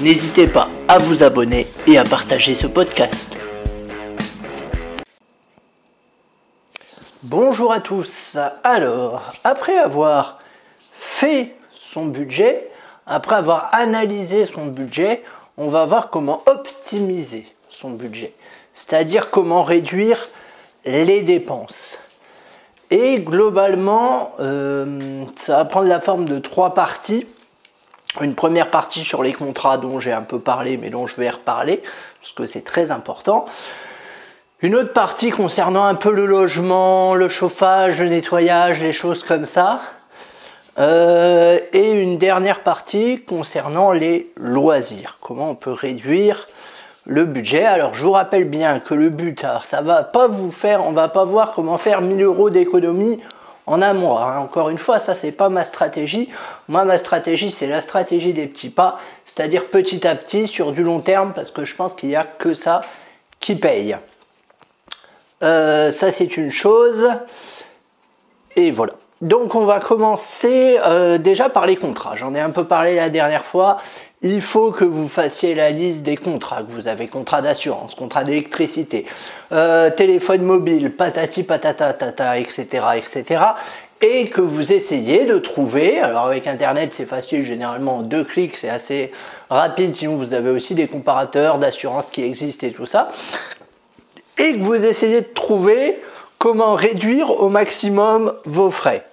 N'hésitez pas à vous abonner et à partager ce podcast. Bonjour à tous. Alors, après avoir fait son budget, après avoir analysé son budget, on va voir comment optimiser son budget, c'est-à-dire comment réduire les dépenses. Et globalement, euh, ça va prendre la forme de trois parties une première partie sur les contrats dont j'ai un peu parlé, mais dont je vais reparler, parce que c'est très important. Une autre partie concernant un peu le logement, le chauffage, le nettoyage, les choses comme ça. Euh, et une dernière partie concernant les loisirs. Comment on peut réduire le budget. Alors je vous rappelle bien que le but, alors ça va pas vous faire, on va pas voir comment faire 1000 euros d'économie en mois. Hein. Encore une fois, ça c'est pas ma stratégie. Moi, ma stratégie, c'est la stratégie des petits pas, c'est-à-dire petit à petit sur du long terme, parce que je pense qu'il n'y a que ça qui paye. Euh, ça c'est une chose. Et voilà. Donc on va commencer euh, déjà par les contrats. J'en ai un peu parlé la dernière fois il faut que vous fassiez la liste des contrats que vous avez, contrat d'assurance, contrat d'électricité, euh, téléphone mobile, patati patata tata, etc., etc., et que vous essayez de trouver, alors avec Internet c'est facile, généralement en deux clics c'est assez rapide, sinon vous avez aussi des comparateurs d'assurance qui existent et tout ça, et que vous essayez de trouver comment réduire au maximum vos frais.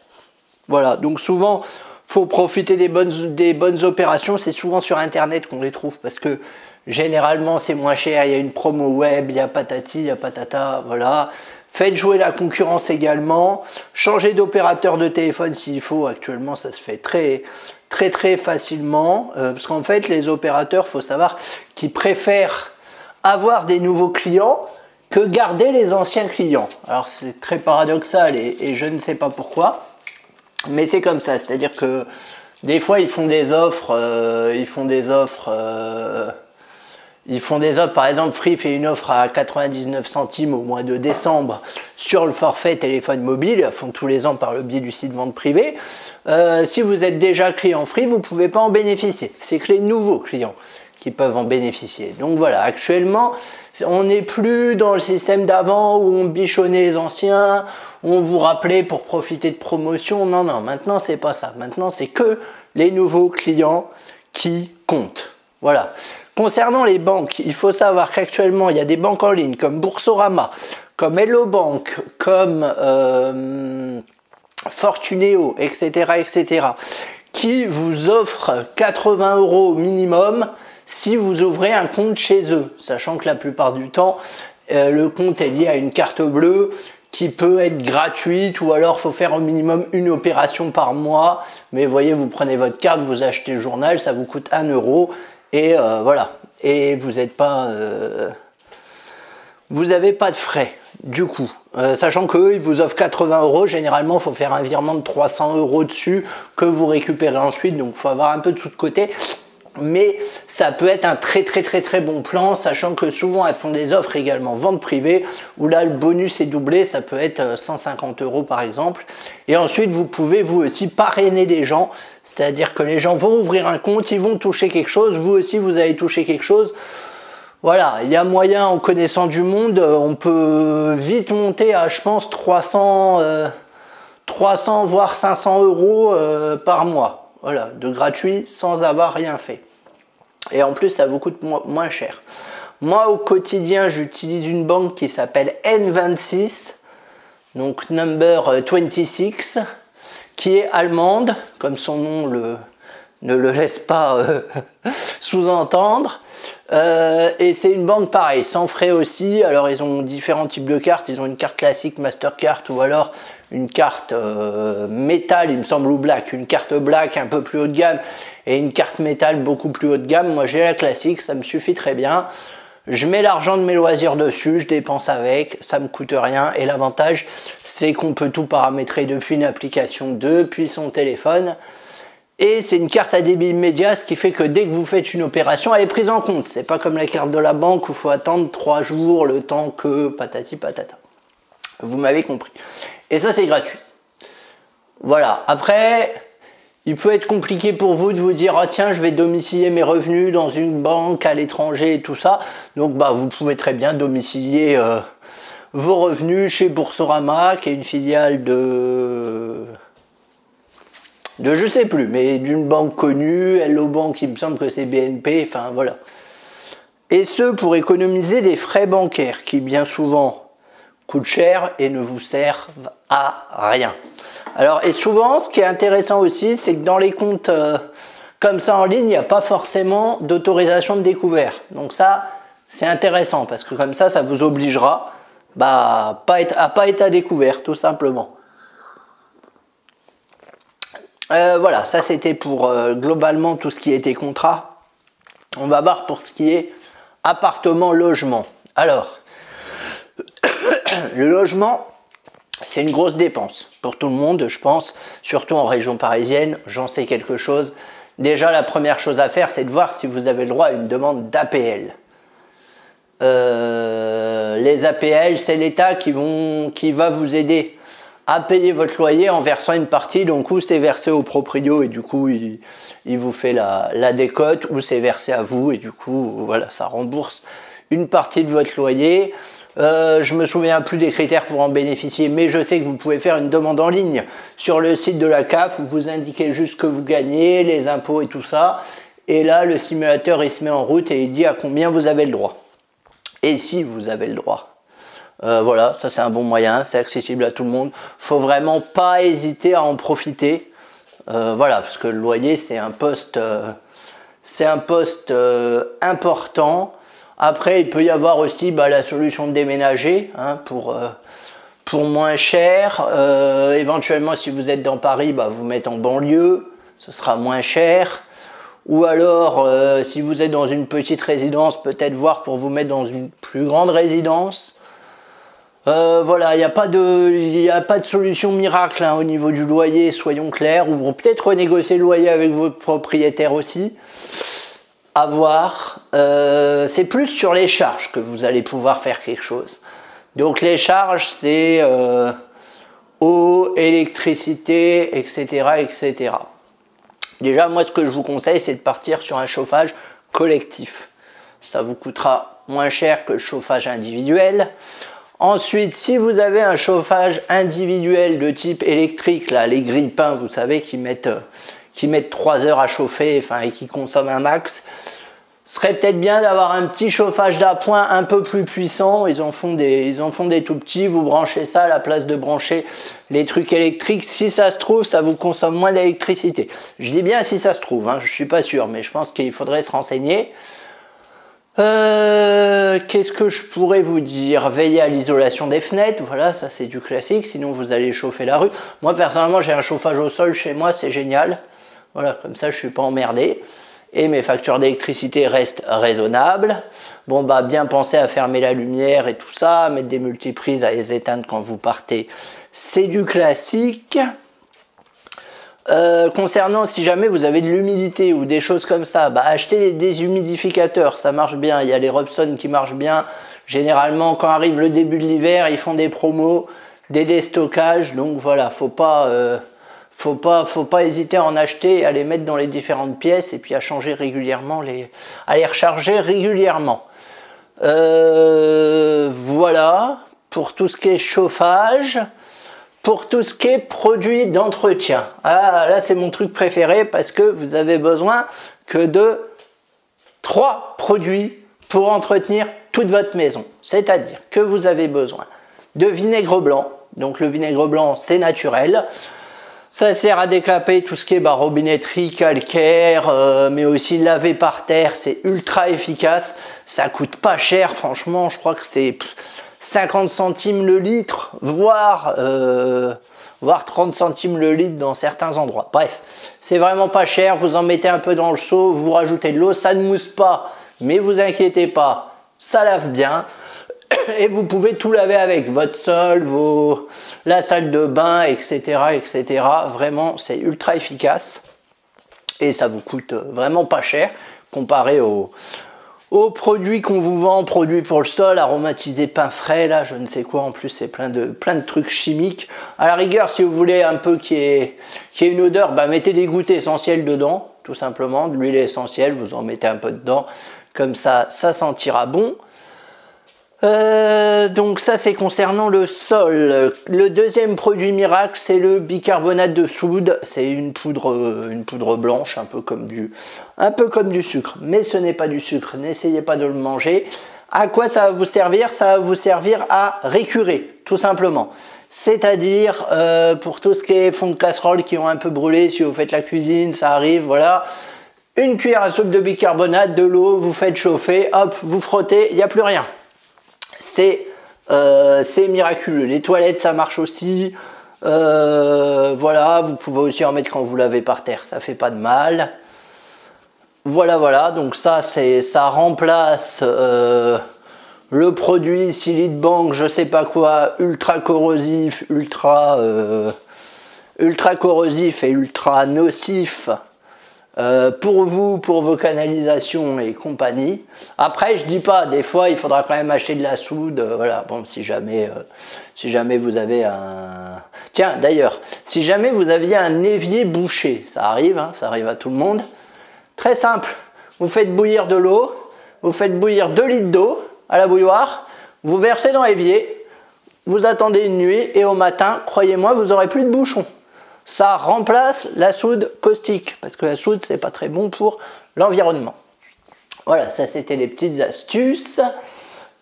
Voilà, donc souvent faut profiter des bonnes, des bonnes opérations. C'est souvent sur Internet qu'on les trouve parce que généralement c'est moins cher. Il y a une promo web, il y a patati, il y a patata, voilà. Faites jouer la concurrence également. Changez d'opérateur de téléphone s'il faut. Actuellement, ça se fait très, très, très facilement. Euh, parce qu'en fait, les opérateurs, faut savoir qu'ils préfèrent avoir des nouveaux clients que garder les anciens clients. Alors, c'est très paradoxal et je ne sais pas pourquoi. Mais c'est comme ça, c'est-à-dire que des fois ils font des offres, euh, ils font des offres, euh, ils font des offres. Par exemple, Free fait une offre à 99 centimes au mois de décembre sur le forfait téléphone mobile. Ils font tous les ans par le biais du site vente privée. Euh, si vous êtes déjà client Free, vous pouvez pas en bénéficier. C'est que les nouveaux clients qui peuvent en bénéficier. Donc voilà, actuellement, on n'est plus dans le système d'avant où on bichonnait les anciens, où on vous rappelait pour profiter de promotion. Non, non, maintenant c'est pas ça. Maintenant c'est que les nouveaux clients qui comptent. Voilà. Concernant les banques, il faut savoir qu'actuellement il y a des banques en ligne comme Boursorama, comme Hello Bank, comme euh, Fortuneo, etc., etc., qui vous offrent 80 euros minimum si vous ouvrez un compte chez eux, sachant que la plupart du temps, euh, le compte est lié à une carte bleue qui peut être gratuite ou alors faut faire au minimum une opération par mois. Mais voyez, vous prenez votre carte, vous achetez le journal, ça vous coûte 1 euro et euh, voilà. Et vous n'êtes pas, euh, vous n'avez pas de frais du coup. sachant qu'eux, ils vous offrent 80 euros, généralement, il faut faire un virement de 300 euros dessus que vous récupérez ensuite, donc il faut avoir un peu de sous de côté mais ça peut être un très très très très bon plan, sachant que souvent elles font des offres également vente privée, où là le bonus est doublé, ça peut être 150 euh, euros par exemple. Et ensuite vous pouvez vous aussi parrainer des gens, c'est-à-dire que les gens vont ouvrir un compte, ils vont toucher quelque chose, vous aussi vous allez toucher quelque chose. Voilà, il y a moyen en connaissant du monde, euh, on peut vite monter à je pense 300, 300 euh, voire 500 euros par mois. Voilà, de gratuit sans avoir rien fait. Et en plus, ça vous coûte moins cher. Moi, au quotidien, j'utilise une banque qui s'appelle N26, donc number 26, qui est allemande, comme son nom le, ne le laisse pas euh, sous-entendre. Euh, et c'est une banque pareille, sans frais aussi. Alors ils ont différents types de cartes. Ils ont une carte classique Mastercard ou alors une carte euh, métal, il me semble, ou black. Une carte black un peu plus haut de gamme et une carte métal beaucoup plus haut de gamme. Moi j'ai la classique, ça me suffit très bien. je mets l'argent de mes loisirs dessus, je dépense avec, ça me coûte rien. Et l'avantage, c'est qu'on peut tout paramétrer depuis une application, depuis son téléphone. Et c'est une carte à débit immédiat, ce qui fait que dès que vous faites une opération, elle est prise en compte. C'est pas comme la carte de la banque où il faut attendre trois jours le temps que patati patata. Vous m'avez compris. Et ça, c'est gratuit. Voilà. Après, il peut être compliqué pour vous de vous dire ah tiens je vais domicilier mes revenus dans une banque à l'étranger et tout ça. Donc bah vous pouvez très bien domicilier euh, vos revenus chez Boursorama qui est une filiale de de je sais plus mais d'une banque connue, Hello Bank il me semble que c'est BNP, enfin voilà. Et ce pour économiser des frais bancaires qui bien souvent coûtent cher et ne vous servent à rien. Alors, et souvent, ce qui est intéressant aussi, c'est que dans les comptes euh, comme ça en ligne, il n'y a pas forcément d'autorisation de découvert. Donc ça, c'est intéressant parce que comme ça, ça vous obligera bah, pas être, à pas être à découvert, tout simplement. Euh, voilà, ça c'était pour euh, globalement tout ce qui était contrat. On va voir pour ce qui est appartement, logement. Alors, le logement, c'est une grosse dépense pour tout le monde, je pense, surtout en région parisienne, j'en sais quelque chose. Déjà, la première chose à faire, c'est de voir si vous avez le droit à une demande d'APL. Euh, les APL, c'est l'État qui, va vous aider à payer votre loyer en versant une partie. Donc, ou c'est versé au proprio et du coup, il, vous fait la, la décote, ou c'est versé à vous et du coup, voilà, ça rembourse une partie de votre loyer. Euh, je me souviens plus des critères pour en bénéficier, mais je sais que vous pouvez faire une demande en ligne sur le site de la CAF où vous indiquez juste que vous gagnez, les impôts et tout ça. Et là, le simulateur il se met en route et il dit à combien vous avez le droit. Et si vous avez le droit. Euh, voilà, ça c'est un bon moyen, c'est accessible à tout le monde. Faut vraiment pas hésiter à en profiter. Euh, voilà, parce que le loyer c'est un poste, c'est un poste important. Après, il peut y avoir aussi bah, la solution de déménager hein, pour, euh, pour moins cher. Euh, éventuellement, si vous êtes dans Paris, bah, vous mettre en banlieue, ce sera moins cher. Ou alors, euh, si vous êtes dans une petite résidence, peut-être voir pour vous mettre dans une plus grande résidence. voilà, il n'y a, pas de, a pas de solution miracle hein, au niveau du loyer, soyons clairs. Ou peut-être renégocier le loyer avec votre propriétaire aussi avoir, euh, c'est plus sur les charges que vous allez pouvoir faire quelque chose. Donc les charges, c'est euh, eau, électricité, etc., etc. Déjà, moi, ce que je vous conseille, c'est de partir sur un chauffage collectif. Ça vous coûtera moins cher que le chauffage individuel. Ensuite, si vous avez un chauffage individuel de type électrique, là, les grilles vous savez, qui mettent euh, qui mettent 3 heures à chauffer et qui consomment un max. Ce serait peut-être bien d'avoir un petit chauffage d'appoint un peu plus puissant. Ils en, font des, ils en font tout petits. Vous branchez ça à la place de brancher les trucs électriques. Si ça se trouve, ça vous consomme moins d'électricité. Je dis bien si ça se trouve, hein, je ne suis pas sûr, mais je pense qu'il faudrait se renseigner. Euh, qu'est-ce que je pourrais vous dire? Veillez à l'isolation des fenêtres, voilà, ça c'est du classique, sinon vous allez chauffer la rue. Moi personnellement j'ai un chauffage au sol chez moi, c'est génial. Voilà, comme ça je suis pas emmerdé. Et mes factures d'électricité restent raisonnables. Bon, bah, bien penser à fermer la lumière et tout ça, mettre des multiprises à les éteindre quand vous partez, c'est du classique. Euh, concernant si jamais vous avez de l'humidité ou des choses comme ça, bah, achetez des humidificateurs, ça marche bien. Il y a les Robson qui marchent bien. Généralement, quand arrive le début de l'hiver, ils font des promos, des déstockages. Donc voilà, faut pas. Euh, faut pas, faut pas hésiter à en acheter et à les mettre dans les différentes pièces et puis à changer régulièrement, les, à les recharger régulièrement. Euh, voilà, pour tout ce qui est chauffage, pour tout ce qui est produit d'entretien. Ah, là, c'est mon truc préféré parce que vous avez besoin que de trois produits pour entretenir toute votre maison. C'est-à-dire que vous avez besoin de vinaigre blanc. Donc le vinaigre blanc, c'est naturel. Ça sert à décaper tout ce qui est robinetterie, calcaire, euh, mais aussi laver par terre. C'est ultra efficace. Ça coûte pas cher, franchement. Je crois que c'est 50 centimes le litre, voire, euh, voire 30 centimes le litre dans certains endroits. Bref, c'est vraiment pas cher. Vous en mettez un peu dans le seau, vous rajoutez de l'eau. Ça ne mousse pas, mais vous inquiétez pas. ça lave bien. Et vous pouvez tout laver avec votre sol, vos, la salle de bain, etc. etc. Vraiment, c'est ultra efficace. Et ça vous coûte vraiment pas cher comparé aux, produits qu'on vous vend, produits pour le sol, aromatisés pain frais, là, je ne sais quoi, en plus c'est plein de, plein de trucs chimiques. À la rigueur, si vous voulez un peu qui qui ait une odeur, bah, mettez des gouttes essentielles dedans, tout simplement, de l'huile essentielle, vous en mettez un peu dedans, comme ça, ça sentira bon. Euh, donc ça c'est concernant le sol. Le deuxième produit miracle c'est le bicarbonate de soude. C'est une poudre, euh, une poudre blanche, un peu comme du, un peu comme du sucre. Mais ce n'est pas du sucre. N'essayez pas de le manger. À quoi ça va vous servir? Ça va vous servir à récurer, tout simplement. C'est-à-dire euh, pour tout ce qui est fond de casserole qui ont un peu brûlé, si vous faites la cuisine, ça arrive, voilà. Une cuillère à soupe de bicarbonate, de l'eau, vous faites chauffer, hop, vous frottez, il n'y a plus rien. Euh, c'est miraculeux. Les toilettes, ça marche aussi. Euh, voilà, vous pouvez aussi en mettre quand vous lavez par terre, ça fait pas de mal. Voilà, voilà, donc ça, ça remplace euh, le produit Silite Bank, je sais pas quoi, ultra corrosif, ultra, ultra corrosif et ultra nocif euh, pour vous, pour vos canalisations et compagnie. Après, je dis pas, des fois, il faudra quand même acheter de la soude. Euh, voilà, bon, si jamais, euh, si jamais vous avez un. Tiens, d'ailleurs, si jamais vous aviez un évier bouché, ça arrive, hein, ça arrive à tout le monde. Très simple. Vous faites bouillir de l'eau, vous faites bouillir 2 litres d'eau à la bouilloire, vous versez dans l'évier, vous attendez une nuit et au matin, croyez-moi, vous aurez plus de bouchons ça remplace la soude caustique, parce que la soude, c'est pas très bon pour l'environnement. Voilà, ça c'était les petites astuces.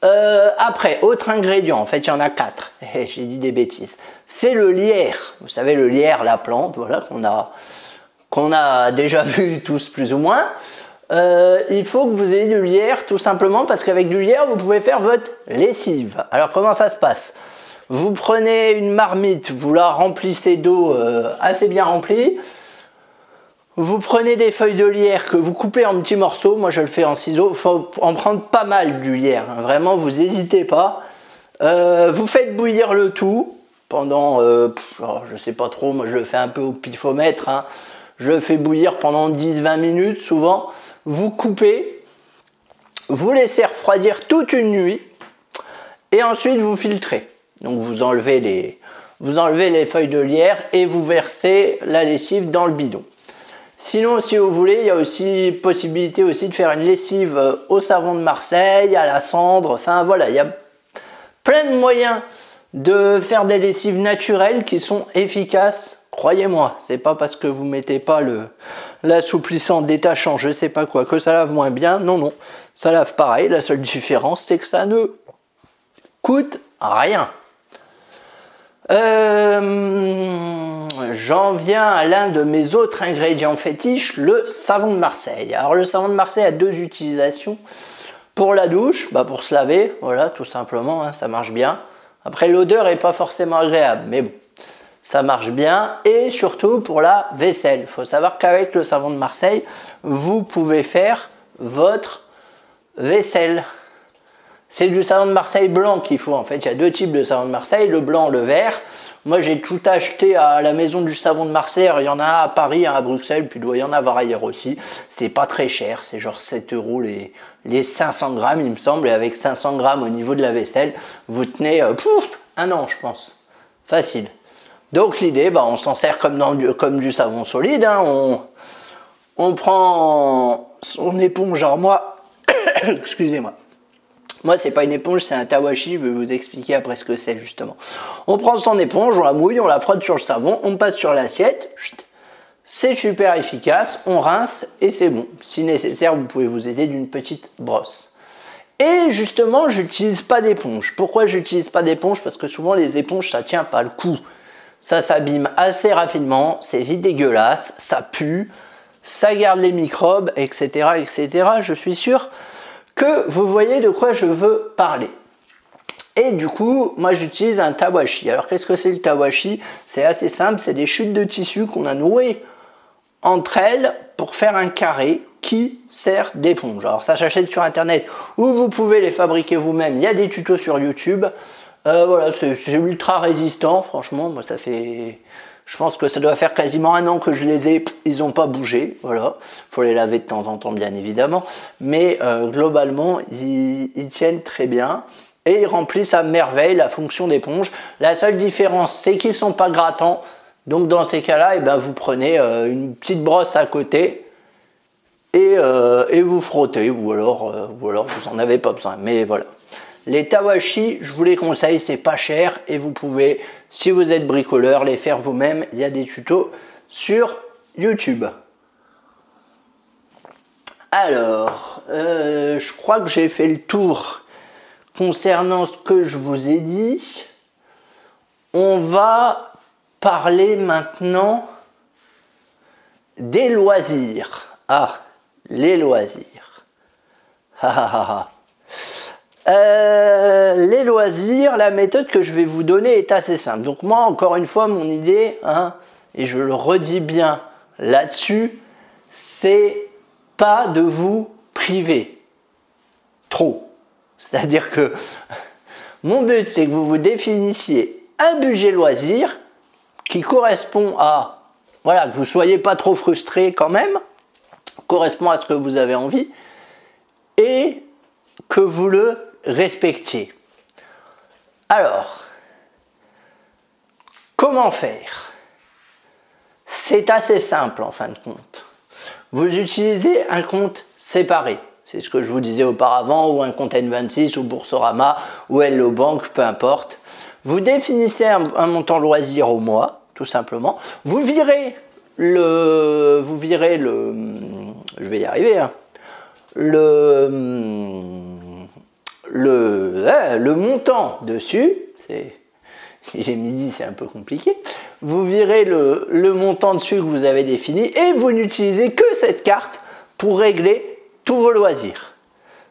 Euh, après, autre ingrédient, en fait il y en a quatre, eh, j'ai dit des bêtises, c'est le lierre. Vous savez, le lierre, la plante, voilà, qu'on a, déjà vu tous plus ou moins. Euh, il faut que vous ayez du lierre tout simplement parce qu'avec du lierre, vous pouvez faire votre lessive. Alors comment ça se passe? Vous prenez une marmite, vous la remplissez d'eau euh, assez bien remplie. Vous prenez des feuilles de lierre que vous coupez en petits morceaux. Moi, je le fais en ciseaux. Il faut en prendre pas mal du lierre. Hein. Vraiment, vous n'hésitez pas. Euh, vous faites bouillir le tout pendant, euh, je sais pas trop, moi je le fais un peu au pifomètre. Hein. Je le fais bouillir pendant 10-20 minutes souvent. Vous coupez, vous laissez refroidir toute une nuit et ensuite vous filtrez. Donc vous enlevez les, feuilles de lierre et vous versez la lessive dans le bidon. Sinon, si vous voulez, il y a aussi possibilité aussi de faire une lessive euh, au savon de Marseille, à la cendre. Enfin voilà, il y a plein de moyens de faire des lessives naturelles qui sont efficaces. Croyez-moi, c'est pas parce que vous mettez pas le l'assouplissant détachant, je sais pas quoi, que ça lave moins bien. Non, non, ça lave pareil. La seule différence, c'est que ça ne coûte rien. Euh, j'en viens à l'un de mes autres ingrédients fétiches, le savon de Marseille. Alors le savon de Marseille a deux utilisations. Pour la douche, bah pour se laver, voilà, tout simplement, hein, ça marche bien. Après l'odeur est pas forcément agréable, mais bon, ça marche bien. Et surtout pour la vaisselle. Il faut savoir qu'avec le savon de Marseille, vous pouvez faire votre vaisselle. C'est du savon de Marseille blanc qu'il faut en fait. Il y a deux types de savon de Marseille, le blanc, le vert. Moi j'ai tout acheté à la maison du savon de Marseille. Il y en a à Paris, à Bruxelles, puis il doit y en avoir ailleurs aussi. C'est pas très cher, c'est genre 7 euros les, les 500 grammes il me semble. Et avec 500 grammes au niveau de la vaisselle, vous tenez euh, un an je pense. Facile. Donc l'idée, bah, on s'en sert comme, dans du, comme du savon solide. Hein. On, on prend son éponge, genre moi, excusez-moi moi, c'est pas une éponge, c'est un tawashi. Je vais vous expliquer après ce que c'est justement. On prend son éponge, on la mouille, on la frotte sur le savon, on passe sur l'assiette. C'est super efficace, on rince et c'est bon. Si nécessaire, vous pouvez vous aider d'une petite brosse. Et justement, j'utilise pas d'éponge. Pourquoi j'utilise pas d'éponge? Parce que souvent les éponges, ça tient pas le coup. Ça s'abîme assez rapidement, c'est vite dégueulasse, ça pue, ça garde les microbes, etc., etc. Je suis sûr que vous voyez de quoi je veux parler. Et du coup, moi j'utilise un tawashi. Alors qu'est-ce que c'est le tawashi? C'est assez simple, c'est des chutes de tissu qu'on a nouées entre elles pour faire un carré. qui sert d'éponge. Alors ça s'achète sur internet ou vous pouvez les fabriquer vous-même. Il y a des tutos sur YouTube. Euh, voilà, c'est ultra résistant, franchement. Moi, ça fait. Je pense que ça doit faire quasiment un an que je les ai. Ils n'ont pas bougé. Voilà. faut les laver de temps en temps, bien évidemment. Mais euh, globalement, ils, tiennent très bien. Et ils remplissent à merveille la fonction d'éponge. La seule différence, c'est qu'ils ne sont pas grattants. Donc dans ces cas-là, eh ben, vous prenez euh, une petite brosse à côté et, et vous frottez. Ou alors, ou alors vous n'en avez pas besoin. Mais voilà. Les Tawashi, je vous les conseille, c'est pas cher et vous pouvez, si vous êtes bricoleur, les faire vous-même. Il y a des tutos sur YouTube. Alors, euh, je crois que j'ai fait le tour concernant ce que je vous ai dit. On va parler maintenant des loisirs. Ah, les loisirs. Ha ha ha. Euh, les loisirs, la méthode que je vais vous donner est assez simple. Donc moi, encore une fois, mon idée, hein, et je le redis bien là-dessus, c'est pas de vous priver trop. C'est-à-dire que mon but, c'est que vous vous définissiez un budget loisir qui correspond à, voilà, que vous soyez pas trop frustré quand même, correspond à ce que vous avez envie, et que vous le respectiez. Alors, comment faire? C'est assez simple en fin de compte. Vous utilisez un compte séparé. C'est ce que je vous disais auparavant, ou un compte N26, ou Boursorama, ou Hello Bank, peu importe. Vous définissez un, montant loisir au mois, tout simplement. Vous virez le, vous virez le, je vais y arriver, hein, le, le, hein, le montant dessus, c'est, j'ai midi, c'est un peu compliqué. Vous virez le, le, montant dessus que vous avez défini et vous n'utilisez que cette carte pour régler tous vos loisirs.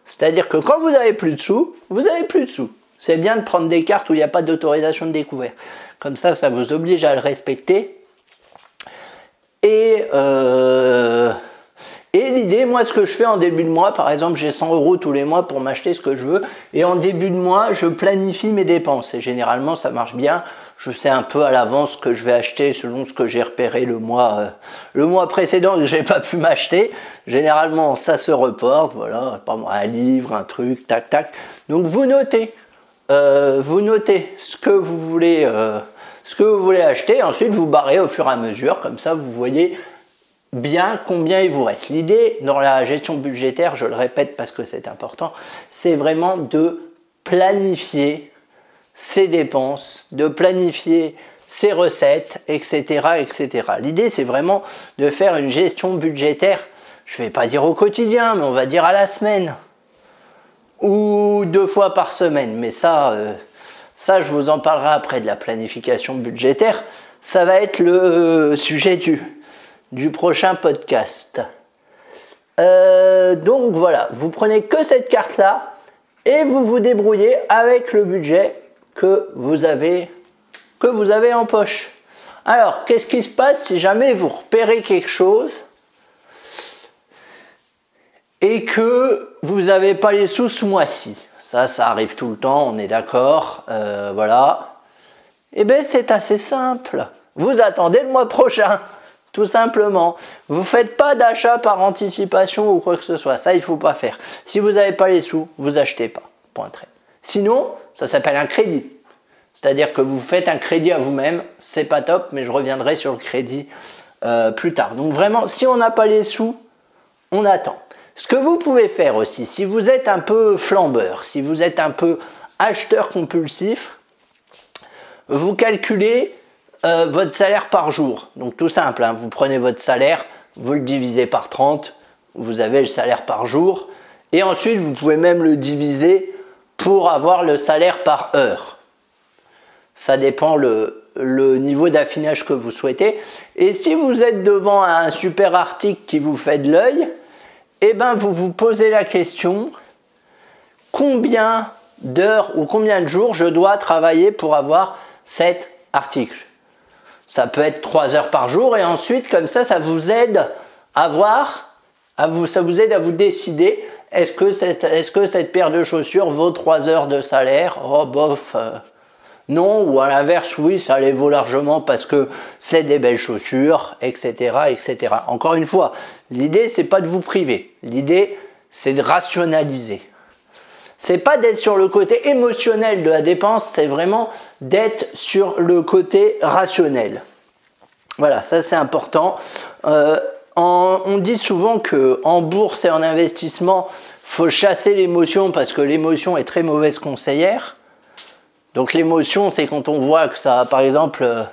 C'est-à-dire que quand vous avez plus de sous, vous avez plus de sous. C'est bien de prendre des cartes où il n'y a pas d'autorisation de découvert. Comme ça, ça vous oblige à le respecter. Et euh, et l'idée, moi, ce que je fais en début de mois, par exemple, j'ai 100 euros tous les mois pour m'acheter ce que je veux. Et en début de mois, je planifie mes dépenses. Et généralement, ça marche bien. Je sais un peu à l'avance ce que je vais acheter selon ce que j'ai repéré le mois, euh, le mois précédent que j'ai pas pu m'acheter. Généralement, ça se reporte. Voilà, pas un livre, un truc, tac, tac. Donc, vous notez. Euh, vous notez ce que vous voulez. Euh, ce que vous voulez acheter, ensuite vous barrez au fur et à mesure, comme ça vous voyez bien combien il vous reste. L'idée dans la gestion budgétaire, je le répète parce que c'est important, c'est vraiment de planifier ses dépenses, de planifier ses recettes, etc. etc. L'idée, c'est vraiment de faire une gestion budgétaire, je ne vais pas dire au quotidien, mais on va dire à la semaine, ou deux fois par semaine. Mais ça, euh, ça, je vous en parlerai après de la planification budgétaire. Ça va être le sujet du, du prochain podcast. Euh, donc voilà, vous prenez que cette carte-là et vous vous débrouillez avec le budget que vous avez, que vous avez en poche. Alors, qu'est-ce qui se passe si jamais vous repérez quelque chose et que vous n'avez pas les sous ce mois-ci? Ça, ça arrive tout le temps, on est d'accord. Euh, voilà. Eh bien, c'est assez simple. Vous attendez le mois prochain. Tout simplement. Vous faites pas d'achat par anticipation ou quoi que ce soit. Ça, il faut pas faire. Si vous n'avez pas les sous, vous achetez pas. Point très. Sinon, ça s'appelle un crédit. C'est-à-dire que vous faites un crédit à vous-même. C'est pas top, mais je reviendrai sur le crédit euh, plus tard. Donc vraiment, si on n'a pas les sous, on attend. Ce que vous pouvez faire aussi, si vous êtes un peu flambeur, si vous êtes un peu acheteur compulsif, vous calculez euh, votre salaire par jour. Donc tout simple, hein. vous prenez votre salaire, vous le divisez par 30, vous avez le salaire par jour. Et ensuite, vous pouvez même le diviser pour avoir le salaire par heure. Ça dépend le, niveau d'affinage que vous souhaitez. Et si vous êtes devant un super article qui vous fait de l'œil, eh ben vous vous posez la question combien d'heures ou combien de jours je dois travailler pour avoir cet article? Ça peut être 3 heures par jour et ensuite, comme ça, ça vous aide à voir vous, ça vous aide à vous décider est-ce que, est, que cette paire de chaussures vaut 3 heures de salaire? Oh bof. Euh, non, ou à l'inverse, oui, ça les vaut largement parce que c'est des belles chaussures, etc., etc. Encore une fois, l'idée c'est pas de vous priver. L'idée c'est de rationaliser. C'est pas d'être sur le côté émotionnel de la dépense, c'est vraiment d'être sur le côté rationnel. Voilà, ça c'est important. Euh, on dit souvent que en bourse et en investissement, faut chasser l'émotion parce que l'émotion est très mauvaise conseillère. Donc l'émotion, c'est quand on voit que ça, par exemple, euh,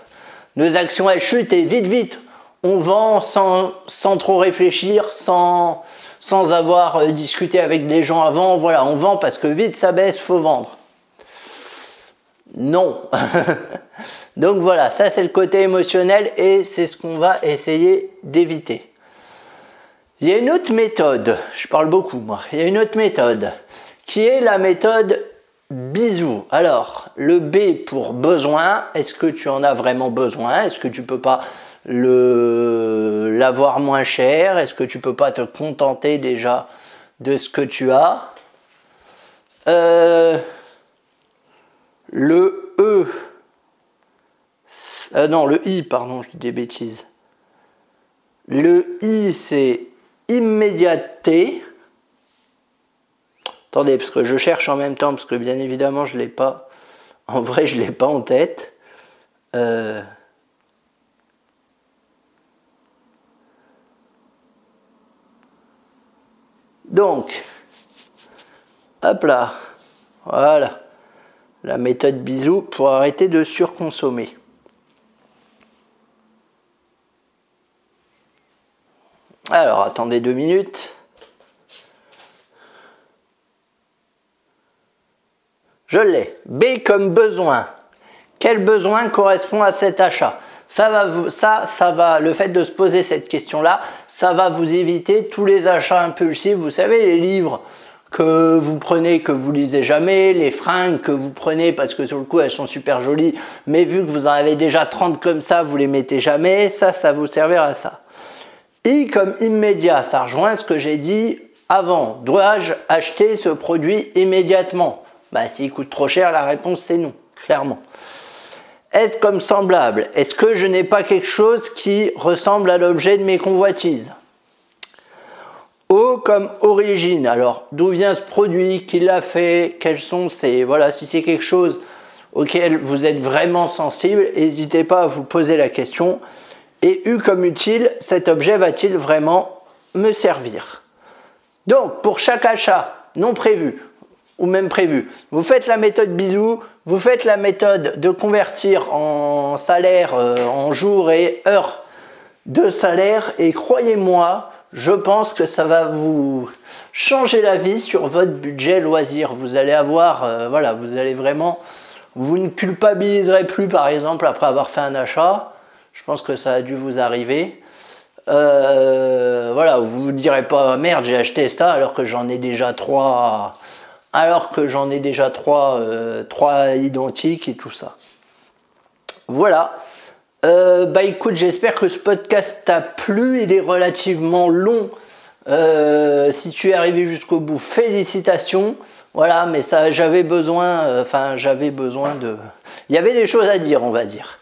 nos actions elles chutent et vite vite, on vend sans, sans trop réfléchir, sans, sans avoir euh, discuté avec des gens avant. Voilà, on vend parce que vite ça baisse, faut vendre. Non. Donc voilà, ça c'est le côté émotionnel et c'est ce qu'on va essayer d'éviter. Il y a une autre méthode, je parle beaucoup moi, il y a une autre méthode qui est la méthode bisou. Alors, le B pour besoin, est-ce que tu en as vraiment besoin? Est-ce que tu peux pas l'avoir moins cher? Est-ce que tu peux pas te contenter déjà de ce que tu as? Euh, Le E, euh, non, le I, pardon, je dis des bêtises. Le I, c'est immédiateté. Attendez, parce que je cherche en même temps, parce que bien évidemment, je ne l'ai pas. En vrai, je ne l'ai pas en tête. Euh, donc, hop là, voilà, la méthode bisou pour arrêter de surconsommer. Alors, attendez deux minutes. Je l'ai. B comme besoin. Quel besoin correspond à cet achat? Ça va, ça, ça va, le fait de se poser cette question-là, ça va vous éviter tous les achats impulsifs. Vous savez, les livres que vous prenez, que vous lisez jamais, les fringues que vous prenez parce que sur le coup elles sont super jolies, mais vu que vous en avez déjà 30 comme ça, vous les mettez jamais, ça, ça vous servira à ça. I comme immédiat, ça rejoint ce que j'ai dit avant. Dois-je acheter ce produit immédiatement? Bah, S'il coûte trop cher, la réponse c'est non, clairement. Est comme semblable? Est-ce que je n'ai pas quelque chose qui ressemble à l'objet de mes convoitises? O comme origine. Alors, d'où vient ce produit Qui l'a fait? Quels sont ces? Voilà, si c'est quelque chose auquel vous êtes vraiment sensible, n'hésitez pas à vous poser la question. Et U comme utile, cet objet va-t-il vraiment me servir? Donc, pour chaque achat non prévu ou même prévu, vous faites la méthode bisou, vous faites la méthode de convertir en salaire, euh, en jours et heures de salaire, et croyez-moi, je pense que ça va vous changer la vie sur votre budget loisir. Vous allez avoir, euh, voilà, vous allez vraiment, vous ne culpabiliserez plus par exemple après avoir fait un achat. Je pense que ça a dû vous arriver. Euh, voilà, vous vous direz pas merde, j'ai acheté ça alors que j'en ai déjà trois, alors que j'en ai déjà trois, euh, identiques et tout ça. Voilà. Euh, bah écoute, j'espère que ce podcast t'a plu. Il est relativement long. si tu es arrivé jusqu'au bout, félicitations. Voilà, mais ça, j'avais besoin, enfin, j'avais besoin de. Il y avait des choses à dire, on va dire.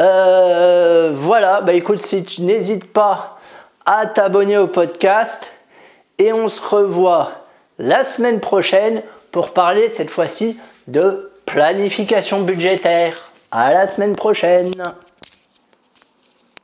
Euh, voilà, bah écoute, si tu n'hésites pas à t'abonner au podcast et on se revoit la semaine prochaine pour parler cette fois-ci de planification budgétaire. À la semaine prochaine.